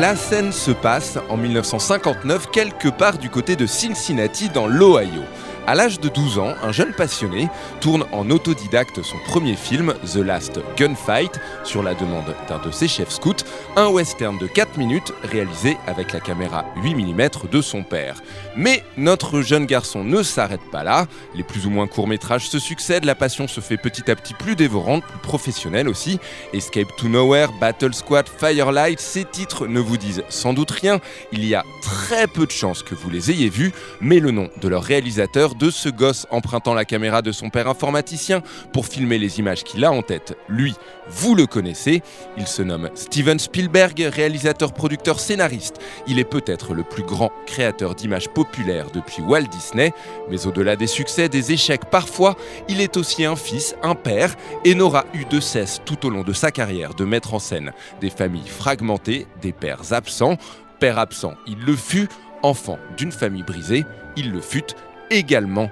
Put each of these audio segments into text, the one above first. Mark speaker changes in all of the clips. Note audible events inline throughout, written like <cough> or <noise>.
Speaker 1: La scène se passe en 1959 quelque part du côté de Cincinnati dans l'Ohio. À l'âge de 12 ans, un jeune passionné tourne en autodidacte son premier film, The Last Gunfight, sur la demande d'un de ses chefs scouts, un western de 4 minutes réalisé avec la caméra 8 mm de son père. Mais notre jeune garçon ne s'arrête pas là, les plus ou moins courts métrages se succèdent, la passion se fait petit à petit plus dévorante, plus professionnelle aussi. Escape to Nowhere, Battle Squad, Firelight, ces titres ne vous disent sans doute rien, il y a très peu de chances que vous les ayez vus, mais le nom de leur réalisateur de ce gosse empruntant la caméra de son père informaticien pour filmer les images qu'il a en tête. Lui, vous le connaissez, il se nomme Steven Spielberg, réalisateur, producteur, scénariste. Il est peut-être le plus grand créateur d'images populaires depuis Walt Disney, mais au-delà des succès, des échecs parfois, il est aussi un fils, un père, et n'aura eu de cesse tout au long de sa carrière de mettre en scène des familles fragmentées, des pères absents. Père absent, il le fut, enfant d'une famille brisée, il le fut également.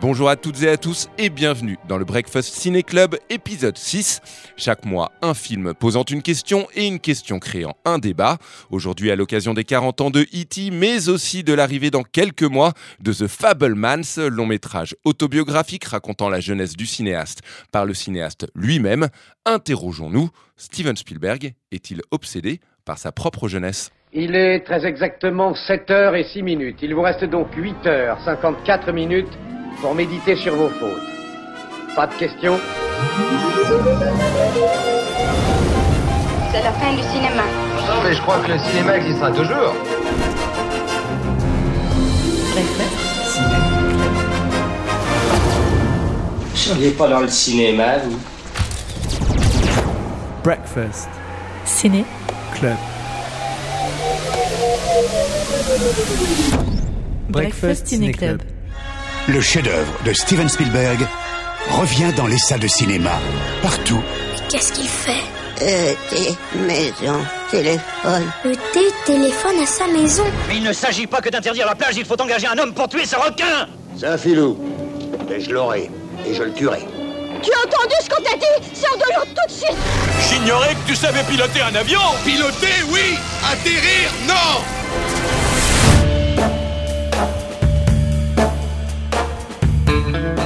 Speaker 1: Bonjour à toutes et à tous et bienvenue dans le Breakfast Ciné Club épisode 6. Chaque mois, un film posant une question et une question créant un débat. Aujourd'hui à l'occasion des 40 ans de E.T., mais aussi de l'arrivée dans quelques mois de The Fablemans, long métrage autobiographique racontant la jeunesse du cinéaste par le cinéaste lui-même. Interrogeons-nous, Steven Spielberg est-il obsédé par sa propre jeunesse?
Speaker 2: Il est très exactement 7 heures et 6 minutes. Il vous reste donc 8 heures 54 minutes pour méditer sur vos fautes. Pas de questions?
Speaker 3: C'est la fin du cinéma.
Speaker 4: Non, mais je crois que le cinéma existera toujours.
Speaker 5: Vous seriez pas dans le cinéma, vous?
Speaker 6: Breakfast
Speaker 7: Ciné
Speaker 6: Club.
Speaker 7: Breakfast Ciné Club.
Speaker 8: Le chef-d'œuvre de Steven Spielberg revient dans les salles de cinéma, partout.
Speaker 3: Qu'est-ce qu'il fait?
Speaker 9: Euh, des maisons, téléphone.
Speaker 3: Le thé téléphone à sa maison.
Speaker 10: Mais il ne s'agit pas que d'interdire la plage, il faut engager un homme pour tuer ce requin
Speaker 11: C'est un filou. Mais je l'aurai. Et je le tuerai.
Speaker 3: Tu as entendu ce qu'on t'a dit? Sors de l'eau tout de suite
Speaker 12: J'ignorais que tu savais piloter un avion
Speaker 13: Piloter, oui Atterrir, non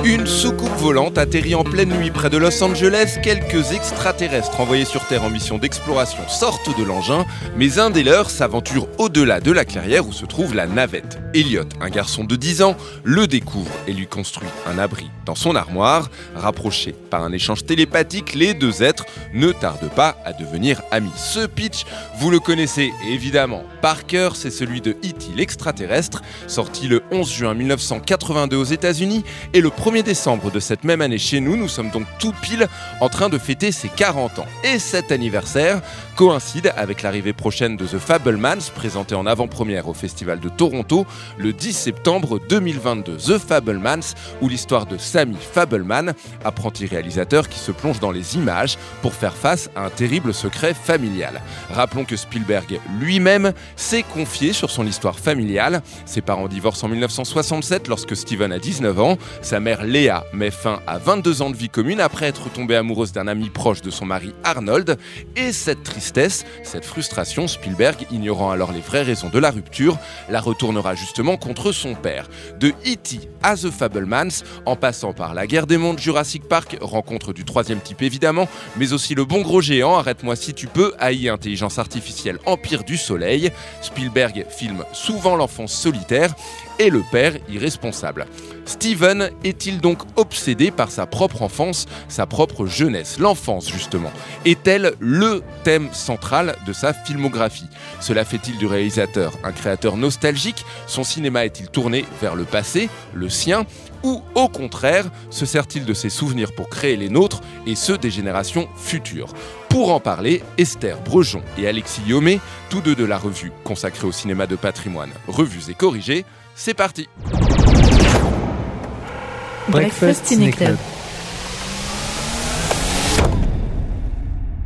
Speaker 1: Une soucoupe volante atterrit en pleine nuit près de Los Angeles. Quelques extraterrestres envoyés sur Terre en mission d'exploration sortent de l'engin, mais un des leurs s'aventure au-delà de la clairière où se trouve la navette. Elliot, un garçon de 10 ans, le découvre et lui construit un abri dans son armoire. Rapprochés par un échange télépathique, les deux êtres ne tardent pas à devenir amis. Ce pitch, vous le connaissez évidemment par cœur, c'est celui de E.T. l'extraterrestre, sorti le 11 juin 1982 aux États-Unis et le 1er décembre de cette même année chez nous. Nous sommes donc tout pile en train de fêter ses 40 ans. Et cet anniversaire coïncide avec l'arrivée prochaine de The Fablemans, présenté en avant-première au Festival de Toronto le 10 septembre 2022. The Fablemans, ou l'histoire de Sammy Fableman, apprenti réalisateur qui se plonge dans les images pour faire face à un terrible secret familial. Rappelons que Spielberg lui-même s'est confié sur son histoire familiale. Ses parents divorcent en 1967 lorsque Steven a 19 ans. Sa mère Léa met fin à 22 ans de vie commune après être tombée amoureuse d'un ami proche de son mari Arnold. Et cette tristesse, cette frustration, Spielberg, ignorant alors les vraies raisons de la rupture, la retournera justement contre son père. De E.T. à The Fablemans, en passant par la guerre des mondes, Jurassic Park, rencontre du troisième type évidemment, mais aussi le bon gros géant, arrête-moi si tu peux, AI intelligence artificielle Empire du Soleil. Spielberg filme souvent l'enfance solitaire et le père irresponsable. Steven est-il donc obsédé par sa propre enfance, sa propre jeunesse L'enfance, justement, est-elle le thème central de sa filmographie? Cela fait-il du réalisateur un créateur nostalgique? Son cinéma est-il tourné vers le passé, le sien? Ou au contraire, se sert-il de ses souvenirs pour créer les nôtres et ceux des générations futures? Pour en parler, Esther Brejon et Alexis Yomé, tous deux de la revue consacrée au cinéma de patrimoine, Revues et Corrigées, c'est parti
Speaker 7: Breakfast Ciné Club.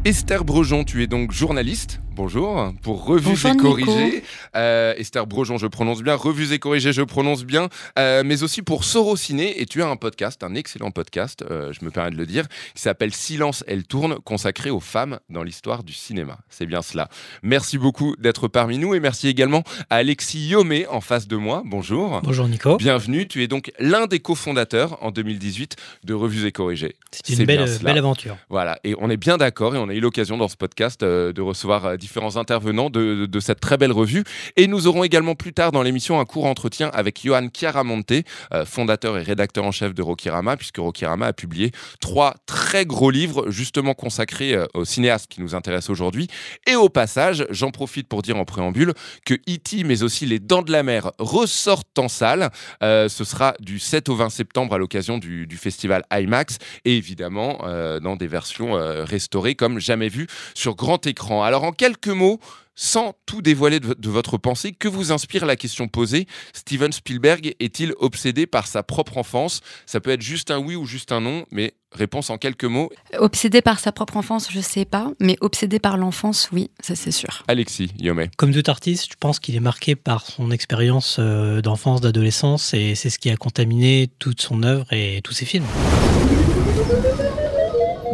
Speaker 1: Esther Brejon, tu es donc journaliste. Bonjour, pour Revues
Speaker 7: Bonjour,
Speaker 1: et. Corrigées. Euh, Esther Brojon, je prononce bien. Revues et Corrigées, je prononce bien. Euh, mais aussi pour Sorociné. Et tu as un podcast, un excellent podcast, euh, je me permets de le dire, qui s'appelle Silence, elle tourne, consacré aux femmes dans l'histoire du cinéma. C'est bien cela. Merci beaucoup d'être parmi nous et merci également à Alexis Yomé en face de moi. Bonjour.
Speaker 6: Bonjour Nico.
Speaker 1: Bienvenue. Tu es donc l'un des cofondateurs en 2018 de Revues et Corrigées.
Speaker 6: C'est une belle, belle aventure.
Speaker 1: Voilà, et on est bien d'accord et on a eu l'occasion dans ce podcast de recevoir différents intervenants de, cette très belle revue. Et nous aurons également plus tard dans l'émission un court entretien avec Johan Chiaramonte, euh, fondateur et rédacteur en chef de Rokirama, puisque Rokirama a publié trois très gros livres justement consacrés euh, aux cinéastes qui nous intéressent aujourd'hui. Et au passage, j'en profite pour dire en préambule que E.T. mais aussi Les Dents de la Mer ressortent en salle. Euh, ce sera du 7 au 20 septembre à l'occasion du, festival IMAX et évidemment dans des versions restaurées comme jamais vues sur grand écran. Alors en quelques mots, sans tout dévoiler de, de votre pensée, que vous inspire la question posée Steven Spielberg est-il obsédé par sa propre enfance? Ça peut être juste un oui ou juste un non, mais réponse en quelques mots.
Speaker 14: Obsédé par sa propre enfance, je sais pas, mais obsédé par l'enfance, oui, ça c'est sûr.
Speaker 1: Alexis Yomé.
Speaker 6: Comme tout artiste, je pense qu'il est marqué par son expérience euh, d'enfance, d'adolescence, et c'est ce qui a contaminé toute son œuvre et tous ses films.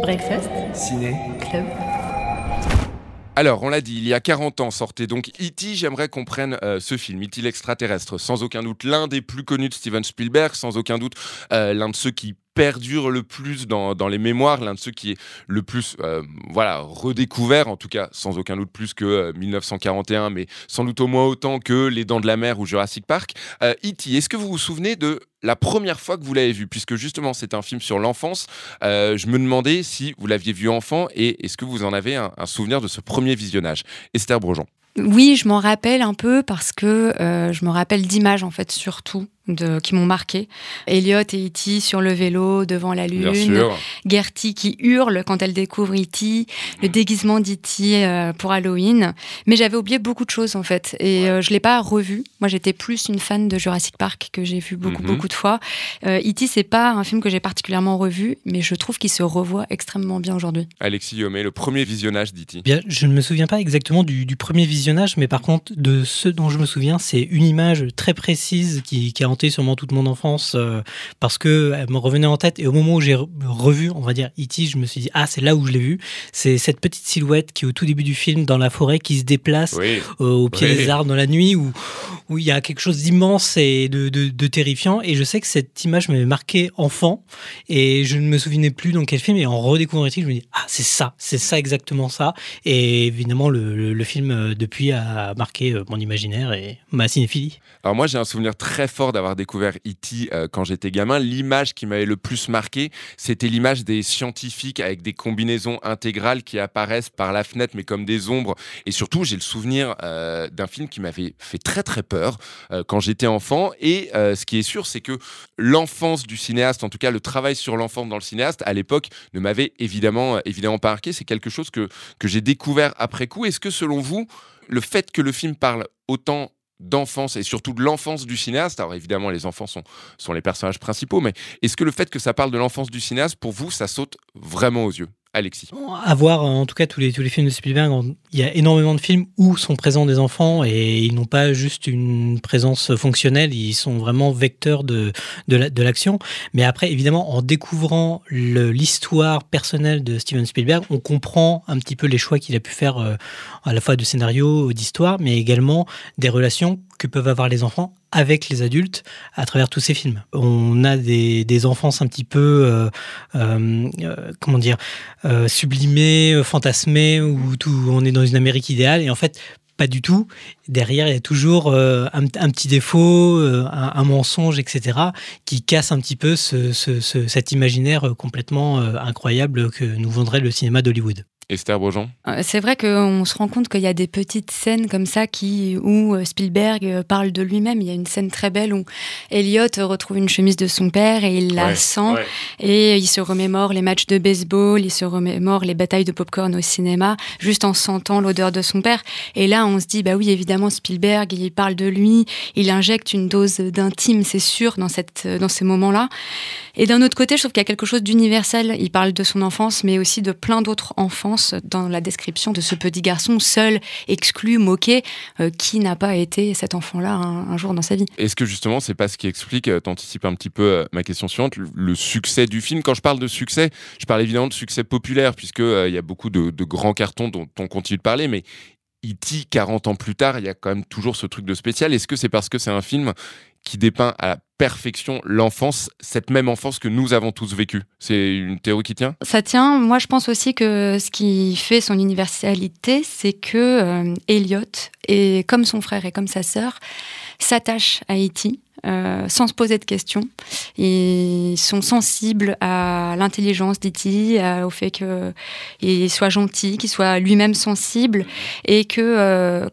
Speaker 7: Breakfast
Speaker 15: Ciné.
Speaker 7: Club.
Speaker 1: Alors, on l'a dit, il y a 40 ans sortait donc E.T. J'aimerais qu'on prenne euh, ce film, E.T. l'extraterrestre, sans aucun doute l'un des plus connus de Steven Spielberg, sans aucun doute euh, l'un de ceux qui perdure le plus dans, dans les mémoires, l'un de ceux qui est le plus euh, voilà, redécouvert, en tout cas sans aucun doute plus que euh, 1941, mais sans doute au moins autant que Les Dents de la Mer ou Jurassic Park. Euh, E.T., est-ce que vous vous souvenez de la première fois que vous l'avez vu? Puisque justement c'est un film sur l'enfance, euh, je me demandais si vous l'aviez vu enfant et est-ce que vous en avez un, souvenir de ce premier visionnage? Esther Brojon.
Speaker 14: Oui, je m'en rappelle un peu parce que euh, je me rappelle d'images en fait surtout de, qui m'ont marqué. Elliot et E.T. sur le vélo devant la
Speaker 1: Bien
Speaker 14: lune.
Speaker 1: sûr.
Speaker 14: Gertie qui hurle quand elle découvre E.T. Le déguisement d'E.T. euh, pour Halloween. Mais j'avais oublié beaucoup de choses en fait et euh, je l'ai pas revu. Moi j'étais plus une fan de Jurassic Park que j'ai vu beaucoup
Speaker 1: Mhm.
Speaker 14: beaucoup de fois. Euh, E.T. c'est pas un film que j'ai particulièrement revu, mais je trouve qu'il se revoit extrêmement bien aujourd'hui.
Speaker 1: Alexis Yomé, le premier visionnage d'E.T.
Speaker 6: Bien, je ne me souviens pas exactement du, du premier visionnage, mais par contre, de ce dont je me souviens, c'est une image très précise qui, qui a hanté sûrement toute mon enfance euh, parce que elle me revenait en tête. Et au moment où j'ai re- revu, on va dire, E.T., je me suis dit, ah, c'est là où je l'ai vu. C'est cette petite silhouette qui, au tout début du film, dans la forêt, qui se déplace
Speaker 1: Oui.
Speaker 6: euh, au pied
Speaker 1: Oui.
Speaker 6: des arbres dans la nuit, où où il y a quelque chose d'immense et de, de- de terrifiant. Et je sais que cette image m'avait marqué enfant et je ne me souvenais plus dans quel film. Et en redécouvrant E.T., je me dis, ah, c'est ça, c'est ça exactement ça. Et évidemment, le, le- le film, euh, depuis, a marqué euh, mon imaginaire et ma cinéphilie.
Speaker 1: Alors moi j'ai un souvenir très fort d'avoir découvert E.T. euh, quand j'étais gamin. L'image qui m'avait le plus marqué, c'était l'image des scientifiques avec des combinaisons intégrales qui apparaissent par la fenêtre mais comme des ombres. Et surtout j'ai le souvenir euh, d'un film qui m'avait fait très très peur euh, quand j'étais enfant. Et ce qui est sûr c'est que l'enfance du cinéaste, en tout cas le travail sur l'enfance dans le cinéaste, à l'époque ne m'avait évidemment, évidemment pas marqué. C'est quelque chose que, que j'ai découvert après coup. Est-ce que selon vous, le fait que le film parle autant d'enfance et surtout de l'enfance du cinéaste. Alors évidemment, les enfants sont, sont les personnages principaux, mais est-ce que le fait que ça parle de l'enfance du cinéaste, pour vous, ça saute vraiment aux yeux? Alexis.
Speaker 6: À voir, en tout cas, tous les, tous les films de Spielberg, il y a énormément de films où sont présents des enfants et ils n'ont pas juste une présence fonctionnelle, ils sont vraiment vecteurs de, de la- de l'action. Mais après, évidemment, en découvrant l'histoire personnelle de Steven Spielberg, on comprend un petit peu les choix qu'il a pu faire euh, à la fois de scénario, d'histoire, mais également des relations que peuvent avoir les enfants avec les adultes à travers tous ces films. On a des, des enfances un petit peu, euh, euh, euh, comment dire, euh, sublimées, fantasmées, où tout, on est dans une Amérique idéale, et en fait, pas du tout. Derrière, il y a toujours un, petit défaut, un, mensonge, etc., qui casse un petit peu ce, ce- ce- cet imaginaire complètement incroyable que nous vendrait le cinéma d'Hollywood.
Speaker 1: Esther Beaujean
Speaker 14: Euh, C'est vrai qu'on se rend compte qu'il y a des petites scènes comme ça qui, où euh, Spielberg euh, parle de lui-même. Il y a une scène très belle où Elliot retrouve une chemise de son père et il la
Speaker 1: Ouais,
Speaker 14: sent.
Speaker 1: ouais.
Speaker 14: Et il se remémore les matchs de baseball, il se remémore les batailles de popcorn au cinéma, juste en sentant l'odeur de son père. Et là, on se dit, bah oui, évidemment, Spielberg, il parle de lui, il injecte une dose d'intime, c'est sûr, dans, cette, dans ces moments-là. Et d'un autre côté, je trouve qu'il y a quelque chose d'universel. Il parle de son enfance, mais aussi de plein d'autres enfances dans la description de ce petit garçon seul, exclu, moqué, euh, qui n'a pas été cet enfant-là un, jour dans sa vie.
Speaker 1: Est-ce que justement, c'est pas ce qui explique, euh, t'anticipes un petit peu euh, ma question suivante, le, succès du film? Quand je parle de succès, je parle évidemment de succès populaire, puisqu'il il y a beaucoup de, de grands cartons dont on continue de parler, mais E.T., 40 ans plus tard, il y a quand même toujours ce truc de spécial. Est-ce que c'est parce que c'est un film qui dépeint à la perfection l'enfance, cette même enfance que nous avons tous vécue C'est une théorie qui tient?
Speaker 14: Ça tient. Moi, je pense aussi que ce qui fait son universalité, c'est que euh, Elliot, et comme son frère et comme sa sœur, s'attache à E.T. Euh, sans se poser de questions. Ils sont sensibles à l'intelligence d'E.T., au fait qu'il soit gentil, qu'il soit lui-même sensible, et qu'ils euh,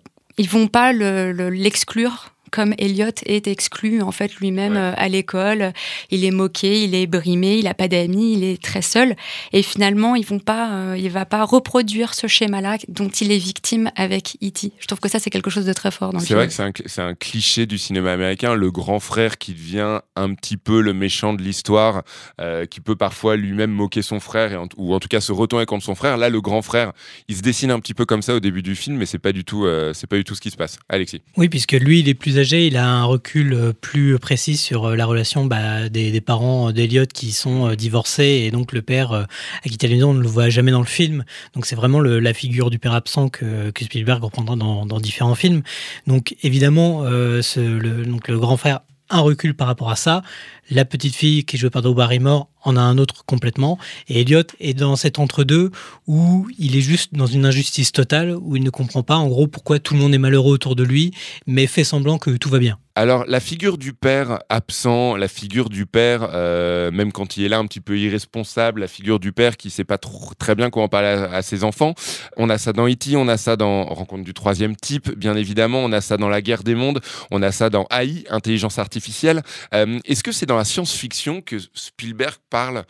Speaker 14: vont pas l'exclure comme Elliot est exclu en fait lui-même euh, à l'école, il est moqué, il est brimé, il n'a pas d'amis, il est très seul et finalement ils vont pas, euh, il va pas reproduire ce schéma-là dont il est victime avec E.T. Je trouve que ça c'est quelque chose de très fort dans le
Speaker 1: C'est vrai que c'est un, cliché du cinéma américain, le grand frère qui devient un petit peu le méchant de l'histoire, euh, qui peut parfois lui-même moquer son frère et ou en tout cas se retourner contre son frère. Là le grand frère, il se dessine un petit peu comme ça au début du film, mais c'est pas du tout, c'est pas du tout ce qui se passe. Alexis.
Speaker 6: Oui, puisque lui il est plus il a un recul euh, plus précis sur euh, la relation bah, des, parents d'Eliot qui sont euh, divorcés et donc le père à qui on ne le voit jamais dans le film. Donc c'est vraiment la figure du père absent que, Spielberg reprendra dans, différents films. Donc évidemment, le, donc le grand frère un recul par rapport à ça. La petite fille qui est jouée par Drew Barrymore en a un autre complètement. Et Elliot est dans cet entre-deux où il est juste dans une injustice totale, où il ne comprend pas en gros pourquoi tout le monde est malheureux autour de lui, mais fait semblant que tout va bien.
Speaker 1: Alors la figure du père absent, la figure du père, euh, même quand il est là un petit peu irresponsable, la figure du père qui sait pas trop, très bien comment parler à, ses enfants, on a ça dans E.T., on a ça dans Rencontre du troisième type, bien évidemment, on a ça dans La guerre des mondes, on a ça dans AI, Intelligence artificielle. Euh, est-ce que c'est dans science-fiction que Spielberg parle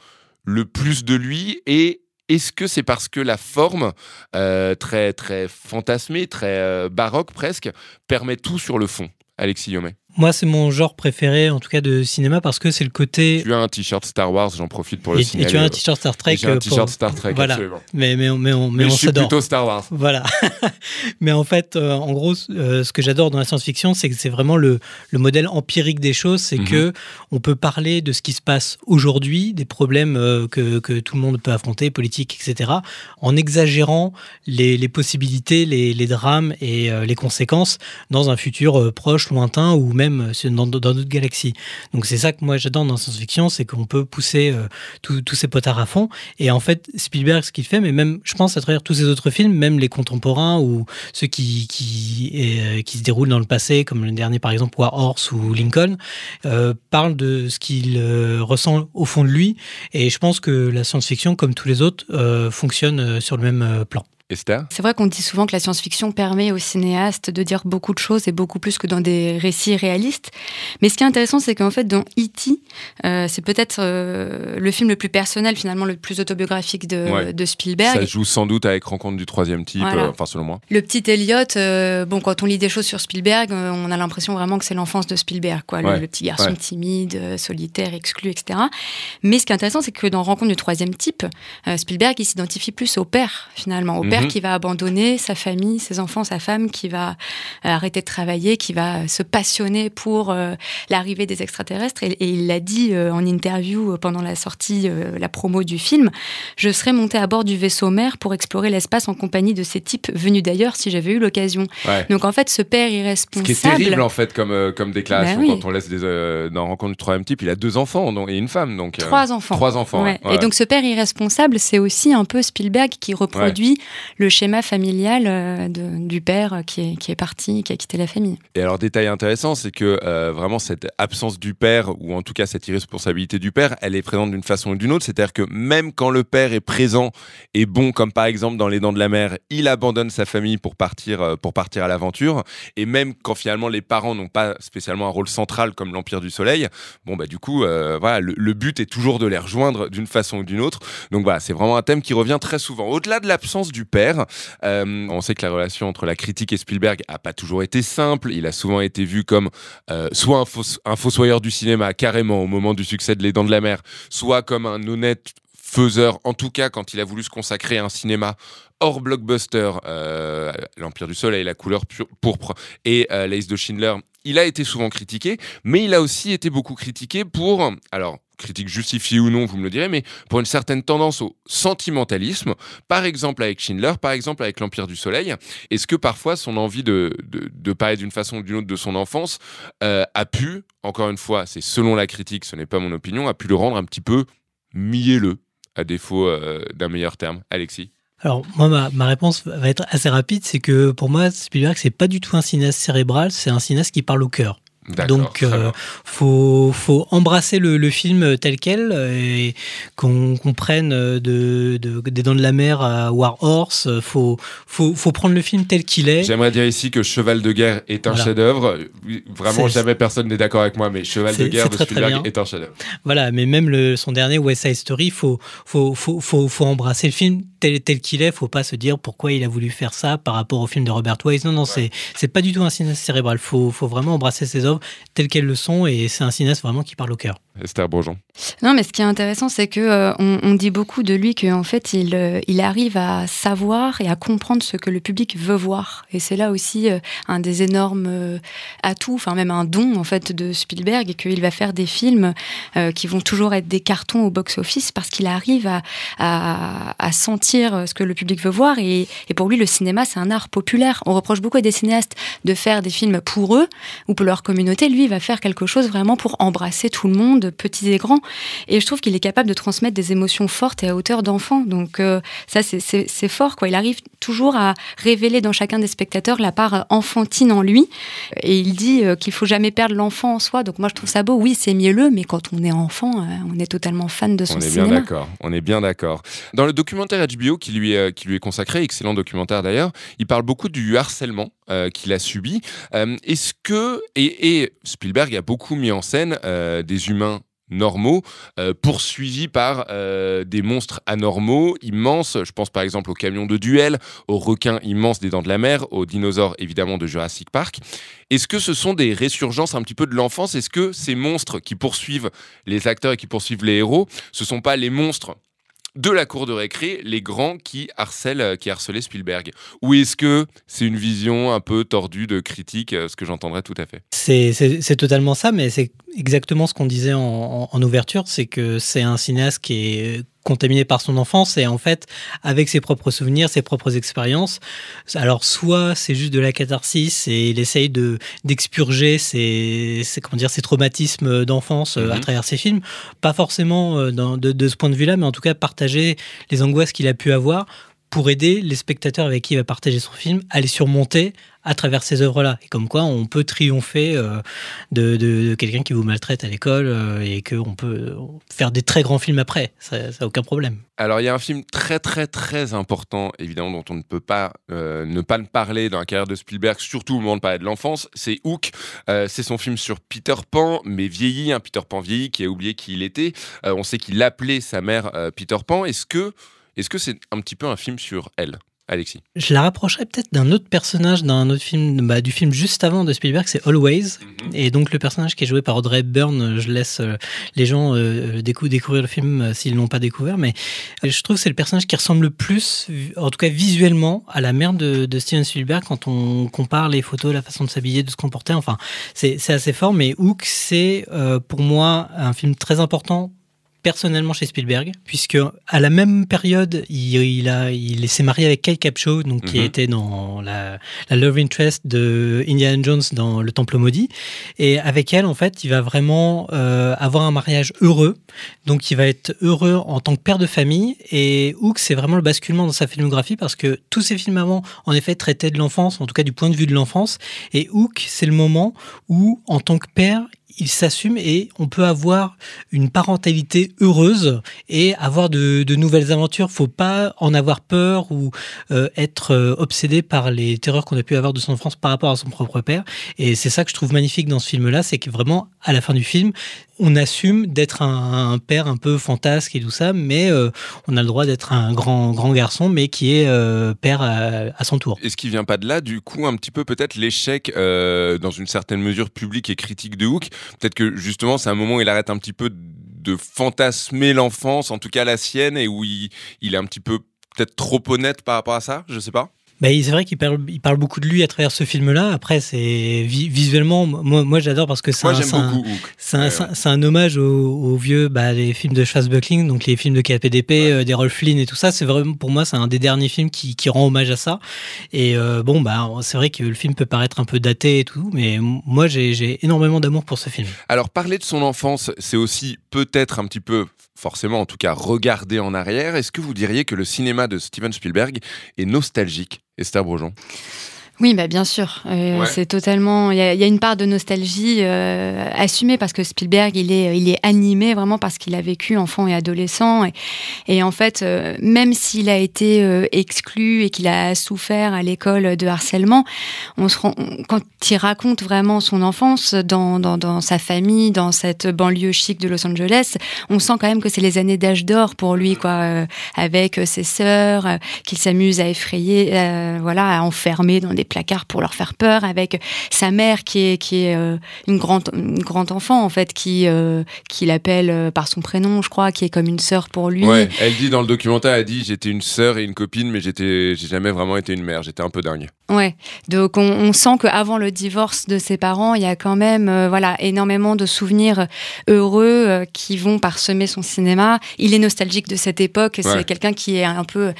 Speaker 1: le plus de lui et est-ce que c'est parce que la forme euh, très très fantasmée, très euh, baroque presque, permet tout sur le fond? Alexis Yomet
Speaker 6: moi, c'est mon genre préféré, en tout cas de cinéma, parce que c'est le côté.
Speaker 1: Tu as un t-shirt Star Wars, j'en profite pour le
Speaker 6: signaler. Et tu as un t-shirt Star Trek.
Speaker 1: J'ai un t-shirt Star Trek,
Speaker 6: voilà.
Speaker 1: absolument.
Speaker 6: Mais, mais, mais on, mais,
Speaker 1: mais
Speaker 6: on
Speaker 1: je suis plutôt Star Wars.
Speaker 6: Voilà. <laughs> mais en fait, euh, en gros, euh, ce que j'adore dans la science-fiction, c'est que c'est vraiment le, le, modèle empirique des choses. C'est que mhm. on peut parler de ce qui se passe aujourd'hui, des problèmes euh, que, que, tout le monde peut affronter, politiques, etc., en exagérant les, les possibilités, les, les, drames et les conséquences dans un futur proche, lointain ou même dans dans d'autres galaxies. Donc c'est ça que moi j'adore dans la science-fiction, c'est qu'on peut pousser euh, tous ces potards à fond. Et en fait, Spielberg, ce qu'il fait, mais même, je pense, à travers tous ces autres films, même les contemporains ou ceux qui, qui, euh, se déroulent dans le passé, comme le dernier par exemple, War Horse ou Lincoln, euh, parlent de ce qu'il euh, ressent au fond de lui. Et je pense que la science-fiction, comme tous les autres, fonctionne sur le même plan.
Speaker 14: C'est vrai qu'on dit souvent que la science-fiction permet aux cinéastes de dire beaucoup de choses et beaucoup plus que dans des récits réalistes. Mais ce qui est intéressant, c'est qu'en fait, dans E.T., euh, c'est peut-être euh, le film le plus personnel, finalement, le plus autobiographique de, de, Spielberg.
Speaker 1: Ça joue sans doute avec Rencontre du troisième type, euh, enfin, selon moi.
Speaker 14: Le petit Elliot, bon, quand on lit des choses sur Spielberg, on a l'impression vraiment que c'est l'enfance de Spielberg, quoi. Le, petit garçon timide, solitaire, exclu, etc. Mais ce qui est intéressant, c'est que dans Rencontre du troisième type, Spielberg, il s'identifie plus au père, finalement, au père Mhm. qui va abandonner sa famille, ses enfants, sa femme, qui va euh, arrêter de travailler, qui va se passionner pour euh, l'arrivée des extraterrestres. Et, il l'a dit euh, en interview pendant la sortie, la promo du film, je serais monté à bord du vaisseau mère pour explorer l'espace en compagnie de ces types venus d'ailleurs si j'avais eu l'occasion. Donc en fait, ce père irresponsable...
Speaker 1: Ce qui est terrible en fait comme, comme déclaration bah quand on laisse des, dans Rencontre du troisième type, il a deux enfants et une femme. Donc,
Speaker 14: trois enfants.
Speaker 1: Trois enfants.
Speaker 14: Et donc ce père irresponsable, c'est aussi un peu Spielberg qui reproduit le schéma familial euh, du père qui est, parti, qui a quitté la famille.
Speaker 1: Et alors, détail intéressant, c'est que euh, vraiment cette absence du père, ou en tout cas cette irresponsabilité du père, elle est présente d'une façon ou d'une autre. C'est-à-dire que même quand le père est présent et bon, comme par exemple dans Les Dents de la Mer, il abandonne sa famille pour partir, euh, pour partir à l'aventure. Et même quand finalement les parents n'ont pas spécialement un rôle central comme l'Empire du Soleil, bon, bah du coup, voilà, le, but est toujours de les rejoindre d'une façon ou d'une autre. Donc voilà, c'est vraiment un thème qui revient très souvent. Au-delà de l'absence du père, euh, on sait que la relation entre la critique et Spielberg a pas toujours été simple. Il a souvent été vu comme euh, soit un, fossoyeur du cinéma carrément au moment du succès de Les Dents de la Mer, soit comme un honnête faiseur, en tout cas quand il a voulu se consacrer à un cinéma hors blockbuster, euh, L'Empire du Soleil, La couleur pourpre et euh, L'Ace de Schindler, il a été souvent critiqué, mais il a aussi été beaucoup critiqué pour, alors critique justifiée ou non, vous me le direz, mais pour une certaine tendance au sentimentalisme, par exemple avec Schindler, par exemple avec l'Empire du Soleil. Est-ce que parfois son envie de, de, parler d'une façon ou d'une autre de son enfance euh, a pu, encore une fois, c'est selon la critique, ce n'est pas mon opinion, a pu le rendre un petit peu mielleux, à défaut euh, d'un meilleur terme? Alexis?
Speaker 6: Alors moi ma, ma, réponse va être assez rapide, c'est que pour moi Spielberg c'est pas du tout un cinéaste cérébral, c'est un cinéaste qui parle au cœur. Donc, euh, faut, faut embrasser le, le, film tel quel et qu'on prenne de, de, des Dents de la Mer à War Horse. Faut, faut, faut prendre le film tel qu'il est.
Speaker 1: J'aimerais dire ici que Cheval de guerre est un chef-d'œuvre. Vraiment, jamais personne n'est d'accord avec moi, mais Cheval de guerre de Spielberg est un chef-d'œuvre.
Speaker 6: Voilà, mais même le, son dernier West Side Story, faut, faut, faut, faut, embrasser le film tel, tel qu'il est. Faut pas se dire pourquoi il a voulu faire ça par rapport au film de Robert Wise. Non, non, c'est, c'est pas du tout un cinéaste cérébral. Faut, faut vraiment embrasser ses œuvres telles qu'elles le sont et c'est un cinéaste vraiment qui parle au cœur.
Speaker 1: Esther Bourgeon.
Speaker 14: Non, mais ce qui est intéressant, c'est que euh, on, dit beaucoup de lui qu'en fait, il, euh, il arrive à savoir et à comprendre ce que le public veut voir. Et c'est là aussi euh, un des énormes atouts, enfin même un don en fait de Spielberg, et qu'il va faire des films qui vont toujours être des cartons au box-office parce qu'il arrive à, sentir ce que le public veut voir. Et pour lui, le cinéma, c'est un art populaire. On reproche beaucoup à des cinéastes de faire des films pour eux ou pour leur communauté. Lui, il va faire quelque chose vraiment pour embrasser tout le monde, petits et grands. Et je trouve qu'il est capable de transmettre des émotions fortes et à hauteur d'enfant. Donc euh, ça, c'est fort. Quoi. Il arrive toujours à révéler dans chacun des spectateurs la part enfantine en lui. Et il dit euh, qu'il faut jamais perdre l'enfant en soi. Donc moi, je trouve ça beau. Oui, c'est mielleux, mais quand on est enfant, euh, on est totalement fan de son cinéma.
Speaker 1: On est bien d'accord. On est bien d'accord. Dans le documentaire HBO qui lui est, qui lui est consacré, excellent documentaire d'ailleurs, il parle beaucoup du harcèlement qu'il a subi. Est-ce que et, Spielberg a beaucoup mis en scène des humains normaux, euh, poursuivis par euh, des monstres anormaux, immenses. Je pense par exemple aux camions de duel, aux requins immenses des dents de la mer, aux dinosaures évidemment de Jurassic Park. Est-ce que ce sont des résurgences un petit peu de l'enfance? Est-ce que ces monstres qui poursuivent les acteurs et qui poursuivent les héros, ce sont pas les monstres de la cour de récré, les grands qui harcèlent, euh, qui harcelaient Spielberg. Ou est-ce que c'est une vision un peu tordue de critique, euh, ce que j'entendrais tout à fait?
Speaker 6: C'est totalement ça, mais c'est exactement ce qu'on disait en, en ouverture, c'est que c'est un cinéaste qui est contaminé par son enfance et en fait avec ses propres souvenirs, ses propres expériences. Alors soit c'est juste de la catharsis et il essaye de d'expurger ses, comment dire ses traumatismes d'enfance euh, à mhm. travers ses films, pas forcément euh, de, de ce point de vue-là, mais en tout cas partager les angoisses qu'il a pu avoir pour aider les spectateurs avec qui il va partager son film à les surmonter à travers ces œuvres-là. Et comme quoi, on peut triompher euh, de, quelqu'un qui vous maltraite à l'école euh, et qu'on peut faire des très grands films après. Ça n'a aucun problème.
Speaker 1: Alors, il y a un film très, très, très important, évidemment, dont on ne peut pas euh, ne pas parler dans la carrière de Spielberg, surtout au moment de parler de l'enfance. C'est Hook. c'est son film sur Peter Pan, mais vieilli, un Peter Pan vieilli qui a oublié qui il était. on sait qu'il appelait sa mère Peter Pan. Est-ce que est-ce que c'est un petit peu un film sur elle Alexis?
Speaker 6: Je la rapprocherais peut-être d'un autre personnage d'un autre film, bah, du film juste avant de Spielberg, c'est Always. Mhm. Et donc le personnage qui est joué par Audrey Hepburn, je laisse euh, les gens euh, découvrir le film euh, s'ils ne l'ont pas découvert, mais je trouve que c'est le personnage qui ressemble le plus, en tout cas visuellement, à la mère de, Steven Spielberg quand on compare les photos, la façon de s'habiller, de se comporter. Enfin, c'est assez fort, mais Hook, c'est pour moi un film très important personnellement chez Spielberg, puisque à la même période, il, a, il s'est marié avec Kate Capshaw, donc qui mhm. était dans la, love interest de Indiana Jones dans Le Temple maudit, et avec elle, en fait, il va vraiment euh, avoir un mariage heureux. Donc, il va être heureux en tant que père de famille. Et Hook, c'est vraiment le basculement dans sa filmographie parce que tous ses films avant, en effet, traitaient de l'enfance, en tout cas du point de vue de l'enfance. Et Hook, c'est le moment où, en tant que père, il s'assume et on peut avoir une parentalité heureuse et avoir de, nouvelles aventures. Faut pas en avoir peur ou euh, être euh, obsédé par les terreurs qu'on a pu avoir de son enfance par rapport à son propre père. Et c'est ça que je trouve magnifique dans ce film-là, c'est que vraiment à la fin du film, on assume d'être un, père un peu fantasque et tout ça, mais euh, on a le droit d'être un grand grand garçon, mais qui est euh, père à, son tour.
Speaker 1: Est-ce qu'il vient pas de là, du coup, un petit peu peut-être l'échec euh, dans une certaine mesure publique et critique de Hook? Peut-être que justement c'est un moment où il arrête un petit peu de fantasmer l'enfance, en tout cas la sienne, et où il, il est un petit peu peut-être trop honnête par rapport à ça, je sais pas.
Speaker 6: Bah, c'est vrai qu'il parle, il parle beaucoup de lui à travers ce film-là. Après, c'est visuellement, moi, moi j'adore parce que c'est un, c'est un, un, hommage aux, vieux, bah, les films de Charles Buckling, donc les films de KPDP, euh, des Rolf Flynn et tout ça. C'est vraiment, pour moi, c'est un des derniers films qui, qui, rend hommage à ça. Et euh, bon, bah, c'est vrai que le film peut paraître un peu daté et tout, mais moi, j'ai énormément d'amour pour ce film.
Speaker 1: Alors, parler de son enfance, c'est aussi peut-être un petit peu forcément en tout cas regarder en arrière, est-ce que vous diriez que le cinéma de Steven Spielberg est nostalgique, Esther Brojon?
Speaker 14: Oui, bah bien sûr. Euh, c'est totalement. Il y, a une part de nostalgie euh, assumée parce que Spielberg, il est, il est animé vraiment parce qu'il a vécu enfant et adolescent. Et, en fait, euh, même s'il a été exclu et qu'il a souffert à l'école de harcèlement, on se rend, quand il raconte vraiment son enfance dans, dans, dans, sa famille, dans cette banlieue chic de Los Angeles, on sent quand même que c'est les années d'âge d'or pour lui, quoi, avec ses sœurs, qu'il s'amuse à effrayer, voilà, à enfermer dans des placard pour leur faire peur, avec sa mère qui est, qui est euh, une, grande, une grande enfant, en fait, qui, euh, qui l'appelle euh, par son prénom, je crois, qui est comme une sœur pour lui.
Speaker 1: Ouais, elle dit dans le documentaire, elle dit J'étais une sœur et une copine, mais j'étais, j'ai jamais vraiment été une mère, j'étais un peu dingue.
Speaker 14: Ouais, donc on, on sent qu'avant le divorce de ses parents, il y a quand même voilà, énormément de souvenirs heureux qui vont parsemer son cinéma. Il est nostalgique de cette époque, c'est quelqu'un qui est un peu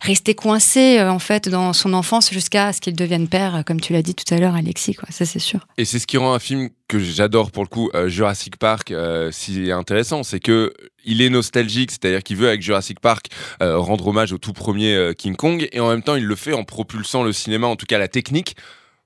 Speaker 14: resté coincé euh, en fait dans son enfance jusqu'à ce qu'il devienne père, euh, comme tu l'as dit tout à l'heure, Alexis. Ça, c'est sûr.
Speaker 1: Et c'est ce qui rend un film que j'adore pour le coup, euh, Jurassic Park, si intéressant, c'est que il est nostalgique, c'est-à-dire qu'il veut avec Jurassic Park rendre hommage au tout premier King Kong, et en même temps il le fait en propulsant le cinéma, en tout cas la technique,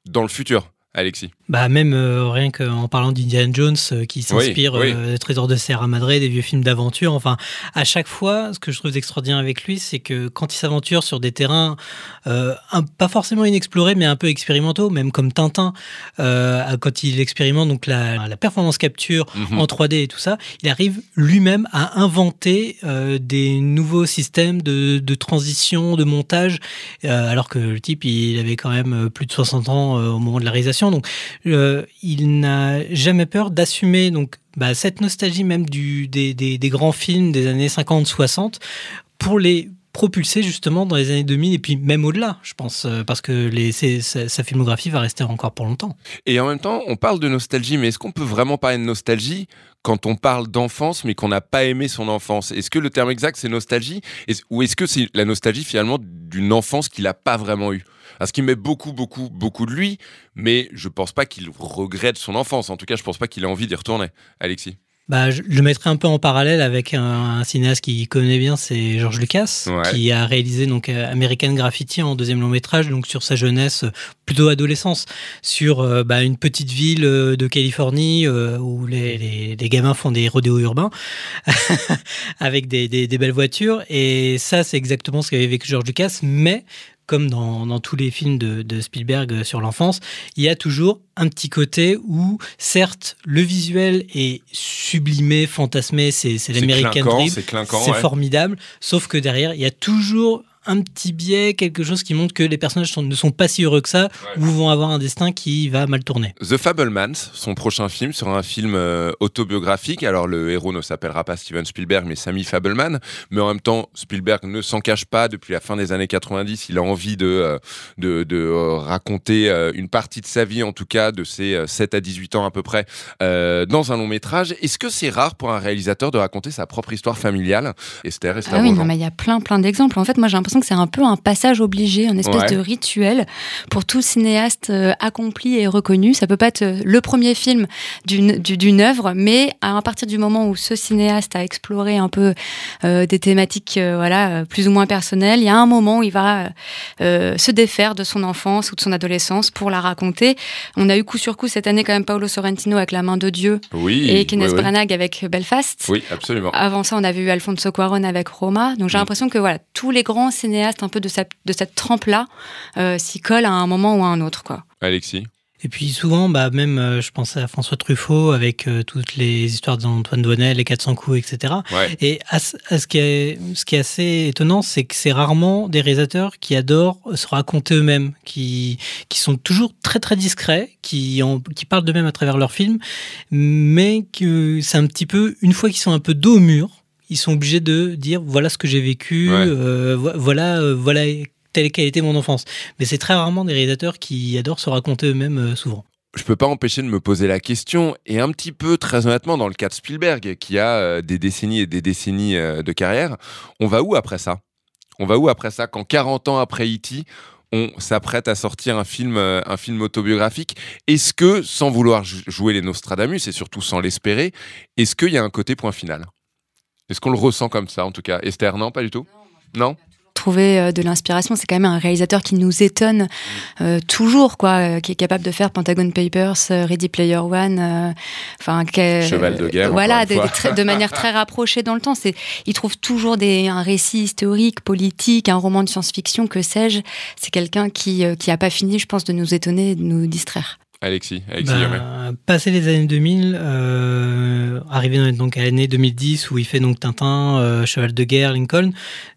Speaker 1: dans le futur. Alexis
Speaker 6: Bah même euh, rien qu'en parlant d'Indiana Jones euh, qui s'inspire euh, Trésor de Serra Madre, des vieux films d'aventure. Enfin, à chaque fois, ce que je trouve extraordinaire avec lui, c'est que quand il s'aventure sur des terrains pas forcément inexplorés, mais un peu expérimentaux, même comme Tintin, quand il expérimente donc la, la performance capture mhm. en 3D et tout ça, il arrive lui-même à inventer des nouveaux systèmes de, de, transition, de montage, alors que le type il avait quand même plus de 60 ans au moment de la réalisation donc, euh, il n'a jamais peur d'assumer donc bah, cette nostalgie même des, grands films des années 50-60 pour les propulser justement dans les années 2000 et puis même au-delà, je pense, euh, parce que sa, filmographie va rester encore pour longtemps.
Speaker 1: Et en même temps, on parle de nostalgie, mais est-ce qu'on peut vraiment parler de nostalgie quand on parle d'enfance, mais qu'on n'a pas aimé son enfance? Est-ce que le terme exact, c'est nostalgie? Ou est-ce que c'est la nostalgie finalement d'une enfance qu'il n'a pas vraiment eue? Parce qu'il met beaucoup, beaucoup, beaucoup de lui, mais je pense pas qu'il regrette son enfance. En tout cas, je pense pas qu'il ait envie d'y retourner. Alexis
Speaker 6: bah, je le mettrai un peu en parallèle avec un, cinéaste qui connaît bien, c'est George Lucas, qui a réalisé donc euh, American Graffiti en deuxième long métrage, donc sur sa jeunesse, plutôt adolescence, sur euh, bah, une petite ville euh, de Californie où les, les, gamins font des rodéos urbains <laughs> avec des, des, des, belles voitures. Et ça, c'est exactement ce qu'avait vécu George Lucas, mais comme dans, tous les films de, Spielberg sur l'enfance, il y a toujours un petit côté où, certes, le visuel est sublimé, fantasmé, c'est l'American Dream, c'est formidable, sauf que derrière, il y a toujours un petit biais, quelque chose qui montre que les personnages ne sont pas si heureux que ça ou vont avoir un destin qui va mal tourner.
Speaker 1: The Fablemans, son prochain film, sera un film euh, autobiographique. Alors le héros ne s'appellera pas Steven Spielberg mais Sammy Fableman, mais en même temps Spielberg ne s'en cache pas depuis la fin des années 90, il a envie de, euh, de, de euh, raconter une partie de sa vie, en tout cas de ses 7 à 18 ans à peu près, dans un long métrage. Est-ce que c'est rare pour un réalisateur de raconter sa propre histoire familiale? Esther, Esther
Speaker 14: Ah oui, mais il y a plein plein d'exemples. En fait, moi j'ai l'impression que c'est un peu un passage obligé, un espèce de rituel pour tout cinéaste euh, accompli et reconnu. Ça peut pas être euh, le premier film d'une œuvre, mais à partir du moment où ce cinéaste a exploré un peu euh, des thématiques voilà, plus ou moins personnelles, il y a un moment où il va se défaire de son enfance ou de son adolescence pour la raconter. On a eu coup sur coup cette année quand même Paolo Sorrentino avec La main de Dieu et Kenneth Branagh avec Belfast.
Speaker 1: Oui, absolument.
Speaker 14: Avant ça, on avait eu Alfonso Cuarón avec Roma. Donc j'ai mm. l'impression que voilà, tous les grands cinéastes un peu de, de cette trempe-là euh, s'y collent à un moment ou à un autre. Quoi.
Speaker 1: Alexis
Speaker 6: Et puis souvent, bah, même, euh, je pense à François Truffaut avec euh, toutes les histoires d'Antoine Douanel, les 400 coups, etc.
Speaker 1: Ouais.
Speaker 6: Et à ce à ce qui est, ce qui est assez étonnant, c'est que c'est rarement des réalisateurs qui adorent se raconter eux-mêmes, qui, qui sont toujours très très discrets, qui, en- qui parlent d'eux-mêmes à travers leurs films, mais que c'est un petit peu, une fois qu'ils sont un peu dos au mur, ils sont obligés de dire voilà ce que j'ai vécu,
Speaker 1: Ouais.
Speaker 6: euh, vo- voilà, euh, voilà telle quelle était mon enfance. Mais c'est très rarement des réalisateurs qui adorent se raconter eux-mêmes euh, souvent.
Speaker 1: Je peux pas empêcher de me poser la question, et un petit peu, très honnêtement, dans le cas de Spielberg, qui a euh, des décennies et des décennies euh, de carrière, on va où après ça? On va où après ça Quand 40 ans après E.T., on s'apprête à sortir un film, euh, un film autobiographique? Est-ce que, sans vouloir jou- jouer les Nostradamus, et surtout sans l'espérer, est-ce qu'il y a un côté point final? Est-ce qu'on le ressent comme ça, en tout cas? Esther, non, pas du tout? Non
Speaker 14: trouver euh, de l'inspiration. C'est quand même un réalisateur qui nous étonne euh, toujours, quoi, euh, qui est capable de faire Pentagon Papers, euh, Ready Player One, enfin,
Speaker 1: Cheval de guerre,
Speaker 14: voilà, de manière très rapprochée dans le temps. C'est, il trouve toujours des, un récit historique, politique, un roman de science-fiction, que sais-je. C'est quelqu'un qui qui a pas fini, je pense, de nous étonner, et de nous distraire.
Speaker 1: Alexis, Alexis
Speaker 6: Bah,
Speaker 1: Yomet.
Speaker 6: passé les années 2000, euh, arrivé donc à l'année 2010 où il fait donc Tintin, euh, Cheval de guerre, Lincoln,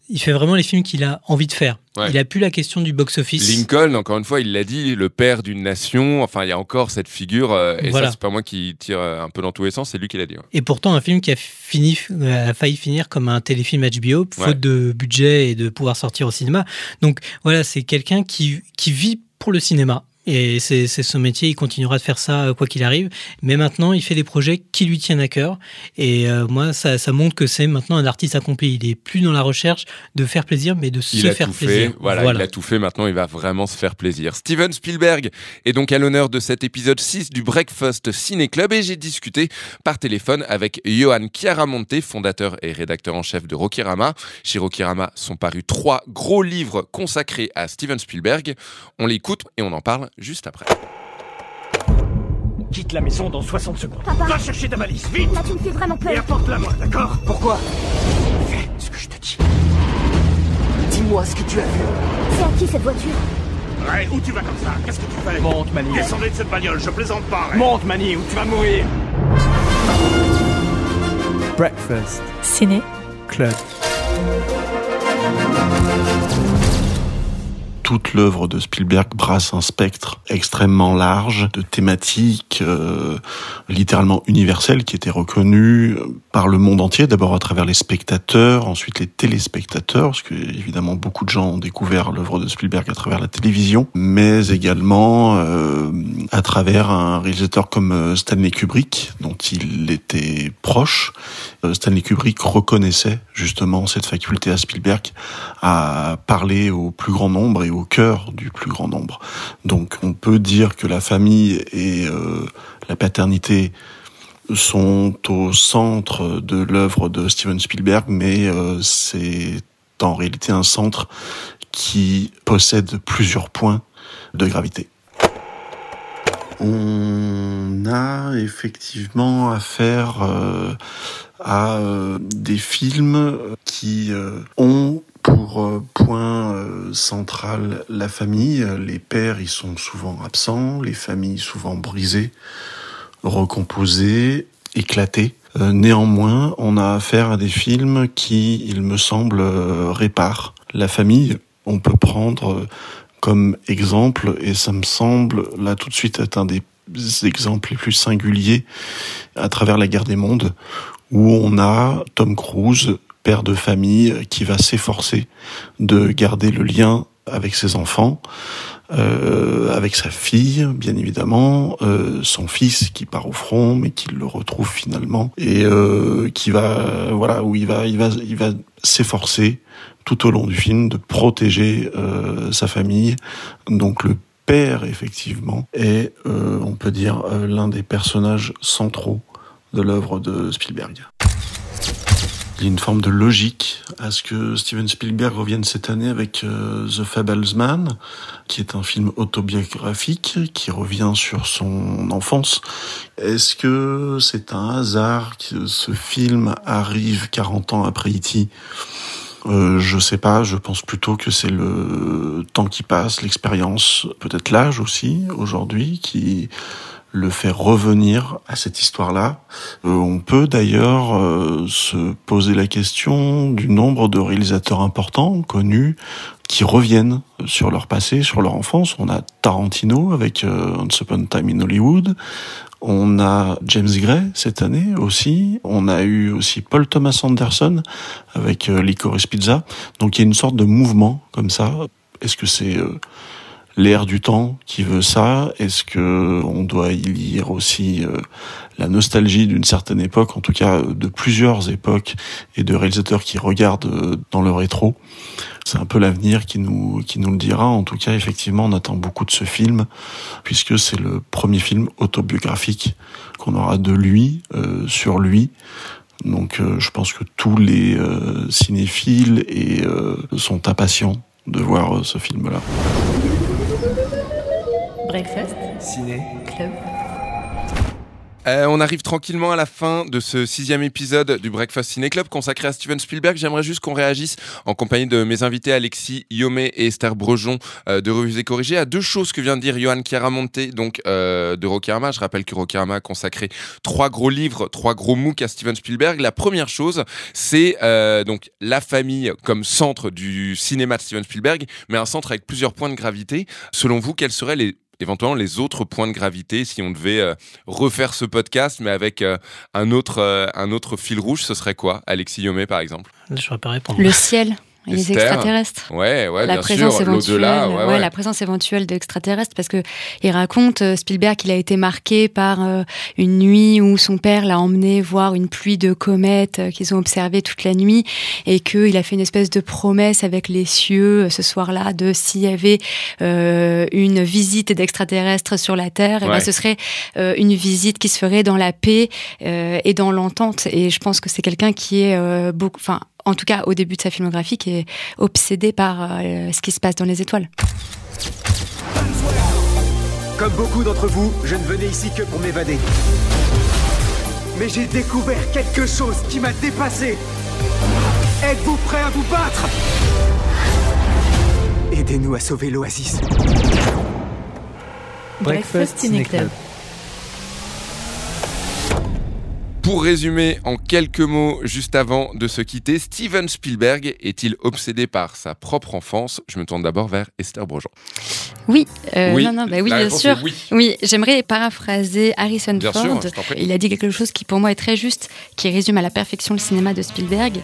Speaker 6: il fait vraiment les films qu'il a envie de faire.
Speaker 1: Ouais.
Speaker 6: Il a plus la question du box-office.
Speaker 1: Lincoln, encore une fois, il l'a dit, le père d'une nation. Enfin, il y a encore cette figure. euh, et
Speaker 6: Voilà.
Speaker 1: ça, c'est pas moi qui tire euh, un peu dans tous les sens, c'est lui qui l'a dit. ouais.
Speaker 6: Et pourtant, un film qui a, fini, a failli finir comme un téléfilm HBO, faute
Speaker 1: Ouais.
Speaker 6: de budget et de pouvoir sortir au cinéma. Donc voilà, c'est quelqu'un qui, qui vit pour le cinéma. Et c'est son métier, il continuera de faire ça euh, quoi qu'il arrive. Mais maintenant, il fait des projets qui lui tiennent à cœur. Et euh, moi, ça, ça montre que c'est maintenant un artiste accompli. Il est plus dans la recherche de faire plaisir, mais de se
Speaker 1: Il
Speaker 6: faire plaisir.
Speaker 1: fait. Voilà, il a tout fait. Maintenant, il va vraiment se faire plaisir. Steven Spielberg est donc à l'honneur de cet épisode 6 du Breakfast Ciné Club et j'ai discuté par téléphone avec Johan Chiaramonte, fondateur et rédacteur en chef de Rokirama. Chez Rokirama sont parus trois gros livres consacrés à Steven Spielberg. On l'écoute et on en parle juste après.
Speaker 10: Quitte la maison dans 60 secondes.
Speaker 3: Papa.
Speaker 10: Va chercher ta valise, vite
Speaker 3: Là, tu me fais vraiment
Speaker 10: Et
Speaker 3: peur.
Speaker 10: apporte-la moi, d'accord Pourquoi Fais ce que je te dis. Dis-moi ce que tu as vu.
Speaker 3: C'est à qui cette voiture
Speaker 10: Ray, où tu vas comme ça Qu'est-ce que tu fais Monte, Mani. Descendez de cette bagnole, je plaisante pas, Ray. Monte, Mani, ou tu vas mourir.
Speaker 15: Breakfast
Speaker 7: Ciné
Speaker 15: Club.
Speaker 16: Toute l'œuvre de Spielberg brasse un spectre extrêmement large de thématiques euh, littéralement universelles qui étaient reconnues euh, par le monde entier, d'abord à travers les spectateurs, ensuite les téléspectateurs, parce que évidemment beaucoup de gens ont découvert l'œuvre de Spielberg à travers la télévision, mais également euh, à travers un réalisateur comme euh, Stanley Kubrick, dont il était proche. Euh, Stanley Kubrick reconnaissait justement cette faculté à Spielberg à parler au plus grand nombre et au cœur du plus grand nombre. Donc on peut dire que la famille et euh, la paternité sont au centre de l'œuvre de Steven Spielberg, mais euh, c'est en réalité un centre qui possède plusieurs points de gravité. On a effectivement affaire euh, à des films qui ont pour euh, point euh, central la famille. Les pères y sont souvent absents, les familles souvent brisées, recomposées, éclatées. Euh, néanmoins, on a affaire à des films qui, il me semble, réparent la famille. On peut prendre comme exemple, et ça me semble là tout de suite être un des exemples les plus singuliers à travers la guerre des mondes, où on a Tom Cruise, père de famille, qui va s'efforcer de garder le lien avec ses enfants, euh, avec sa fille, bien évidemment, euh, son fils qui part au front, mais qui le retrouve finalement, et euh, qui va, voilà, où il va, il va, il va s'efforcer tout au long du film de protéger euh, sa famille. Donc le père, effectivement, est, on peut dire, l'un des personnages centraux de l'œuvre de Spielberg. Il y a une forme de logique à ce que Steven Spielberg revienne cette année avec euh, The Fablesman, qui est un film autobiographique qui revient sur son enfance. Est-ce que c'est un hasard que ce film arrive 40 ans après E.T. euh, Je sais pas, je pense plutôt que c'est le temps qui passe, l'expérience, peut-être l'âge aussi aujourd'hui qui le fait revenir à cette histoire-là. Euh, on peut d'ailleurs euh, se poser la question du nombre de réalisateurs importants, connus, qui reviennent sur leur passé, sur leur enfance. On a Tarantino avec euh, Once Upon a Time in Hollywood. On a James Gray cette année aussi. On a eu aussi Paul Thomas Anderson avec euh, Licorice Pizza. Donc il y a une sorte de mouvement comme ça. Est-ce que c'est euh, l'air du temps qui veut ça Est-ce que on doit y lire aussi euh, la nostalgie d'une certaine époque, en tout cas euh, de plusieurs époques et de réalisateurs qui regardent euh, dans le rétro? C'est un peu l'avenir qui nous qui nous le dira. En tout cas, effectivement, on attend beaucoup de ce film puisque c'est le premier film autobiographique qu'on aura de lui euh, sur lui. Donc, euh, je pense que tous les cinéphiles et sont impatients de voir ce film-là.
Speaker 7: Breakfast.
Speaker 1: Ciné.
Speaker 7: Club.
Speaker 1: Euh, on arrive tranquillement à la fin de ce sixième épisode du Breakfast Ciné Club consacré à Steven Spielberg. J'aimerais juste qu'on réagisse en compagnie de mes invités Alexis Yomé et Esther Brejon euh, de Revues et Corrigées à deux choses que vient de dire Johan Chiaramonte donc euh, de Rokirama. Je rappelle que Rokirama a consacré trois gros livres, trois gros MOOC à Steven Spielberg. La première chose, c'est euh, donc la famille comme centre du cinéma de Steven Spielberg, mais un centre avec plusieurs points de gravité. Selon vous, quels seraient les éventuellement les autres points de gravité si on devait euh, refaire ce podcast mais avec euh, un autre euh, un autre fil rouge ce serait quoi? Alexis Yomé par exemple
Speaker 6: Je saurais pas répondre.
Speaker 14: Le ciel. Et les extraterrestres.
Speaker 1: Ouais, ouais,
Speaker 14: la
Speaker 1: bien
Speaker 14: présence
Speaker 1: sûr,
Speaker 14: éventuelle,
Speaker 1: l'au-delà, ouais, ouais.
Speaker 14: la présence éventuelle d'extraterrestres, parce que il raconte euh, Spielberg qu'il a été marqué par euh, une nuit où son père l'a emmené voir une pluie de comètes euh, qu'ils ont observé toute la nuit, et qu'il a fait une espèce de promesse avec les cieux ce soir-là de s'il y avait une visite d'extraterrestres sur la Terre, eh ben, ce serait une visite qui se ferait dans la paix et dans l'entente. Et je pense que c'est quelqu'un qui est beaucoup, enfin en tout cas au début de sa filmographie, qui est obsédé par euh, ce qui se passe dans les étoiles.
Speaker 15: Comme beaucoup d'entre vous, je ne venais ici que pour m'évader. Mais j'ai découvert quelque chose qui m'a dépassé. Êtes-vous prêts à vous battre? Aidez-nous à sauver l'oasis.
Speaker 7: Breakfast Ciné Club.
Speaker 1: Pour résumer en quelques mots, juste avant de se quitter, Steven Spielberg est-il obsédé par sa propre enfance? Je me tourne d'abord vers Esther Brejon.
Speaker 14: Oui, euh,
Speaker 1: Oui.
Speaker 14: non, non, bah oui, bien sûr.
Speaker 1: oui.
Speaker 14: j'aimerais paraphraser Harrison
Speaker 1: Bien
Speaker 14: Ford.
Speaker 1: sûr.
Speaker 14: Il a dit quelque chose qui pour moi est très juste, qui résume à la perfection le cinéma de Spielberg,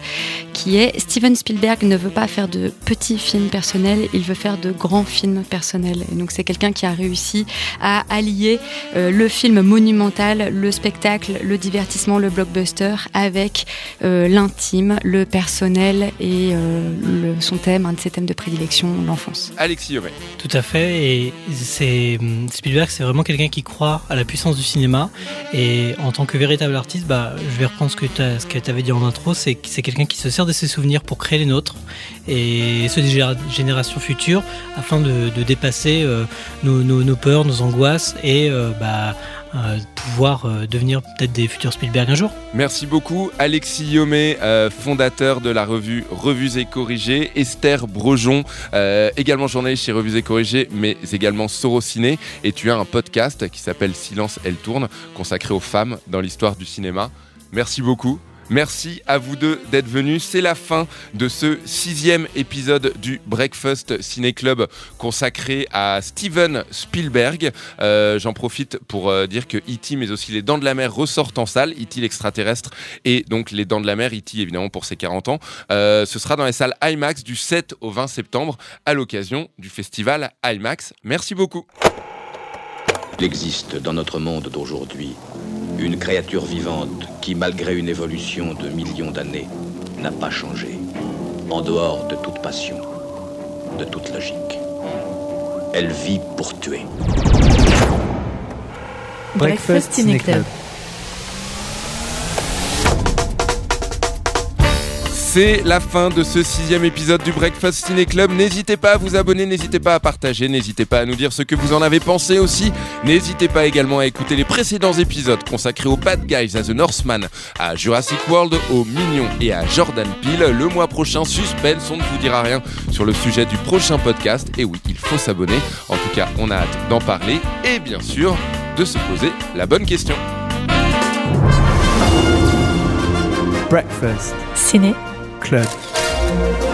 Speaker 14: qui est Steven Spielberg ne veut pas faire de petits films personnels, il veut faire de grands films personnels. Et donc c'est quelqu'un qui a réussi à allier euh, le film monumental, le spectacle, le divertissement, le blockbuster avec euh, l'intime, le personnel et euh, le- son thème, un de ses thèmes de prédilection, l'enfance.
Speaker 1: Alexis Yomé.
Speaker 6: Tout à fait. Et c'est Spielberg, c'est vraiment quelqu'un qui croit à la puissance du cinéma. Et en tant que véritable artiste, bah, je vais reprendre ce que tu avais dit en intro, c'est que c'est quelqu'un qui se sert de ses souvenirs pour créer les nôtres et ceux des générations futures afin de, de dépasser euh, nos, nos- nos peurs, nos angoisses et euh, bah, pouvoir euh, devenir peut-être des futurs Spielberg un jour.
Speaker 1: Merci beaucoup Alexis Yomé, euh, fondateur de la revue Revues et Corrigées, Esther Brejon, euh, également journaliste chez Revues et Corrigées, mais également Sorociné, et tu as un podcast qui s'appelle Silence, elle tourne, consacré aux femmes dans l'histoire du cinéma. Merci beaucoup. Merci à vous deux d'être venus. C'est la fin de ce sixième épisode du Breakfast Ciné Club consacré à Steven Spielberg. Euh, J'en profite pour euh, dire que E.T. mais aussi Les Dents de la Mer ressortent en salle. E.T. l'extraterrestre et donc Les Dents de la Mer, E.T. évidemment pour ses 40 ans. Euh, ce sera dans les salles IMAX du 7 au 20 septembre à l'occasion du festival IMAX. Merci beaucoup.
Speaker 11: Il existe dans notre monde d'aujourd'hui une créature vivante qui, malgré une évolution de millions d'années, n'a pas changé, en dehors de toute passion, de toute logique. Elle vit pour tuer.
Speaker 7: Breakfast.
Speaker 1: C'est la fin de ce sixième épisode du Breakfast Ciné Club. N'hésitez pas à vous abonner, n'hésitez pas à partager, n'hésitez pas à nous dire ce que vous en avez pensé aussi. N'hésitez pas également à écouter les précédents épisodes consacrés aux Bad Guys, à The Northman, à Jurassic World, aux Minions et à Jordan Peele. Le mois prochain, suspense, on ne vous dira rien sur le sujet du prochain podcast. Et oui, il faut s'abonner. En tout cas, on a hâte d'en parler et bien sûr de se poser la bonne question.
Speaker 17: Breakfast
Speaker 7: Ciné
Speaker 17: Club.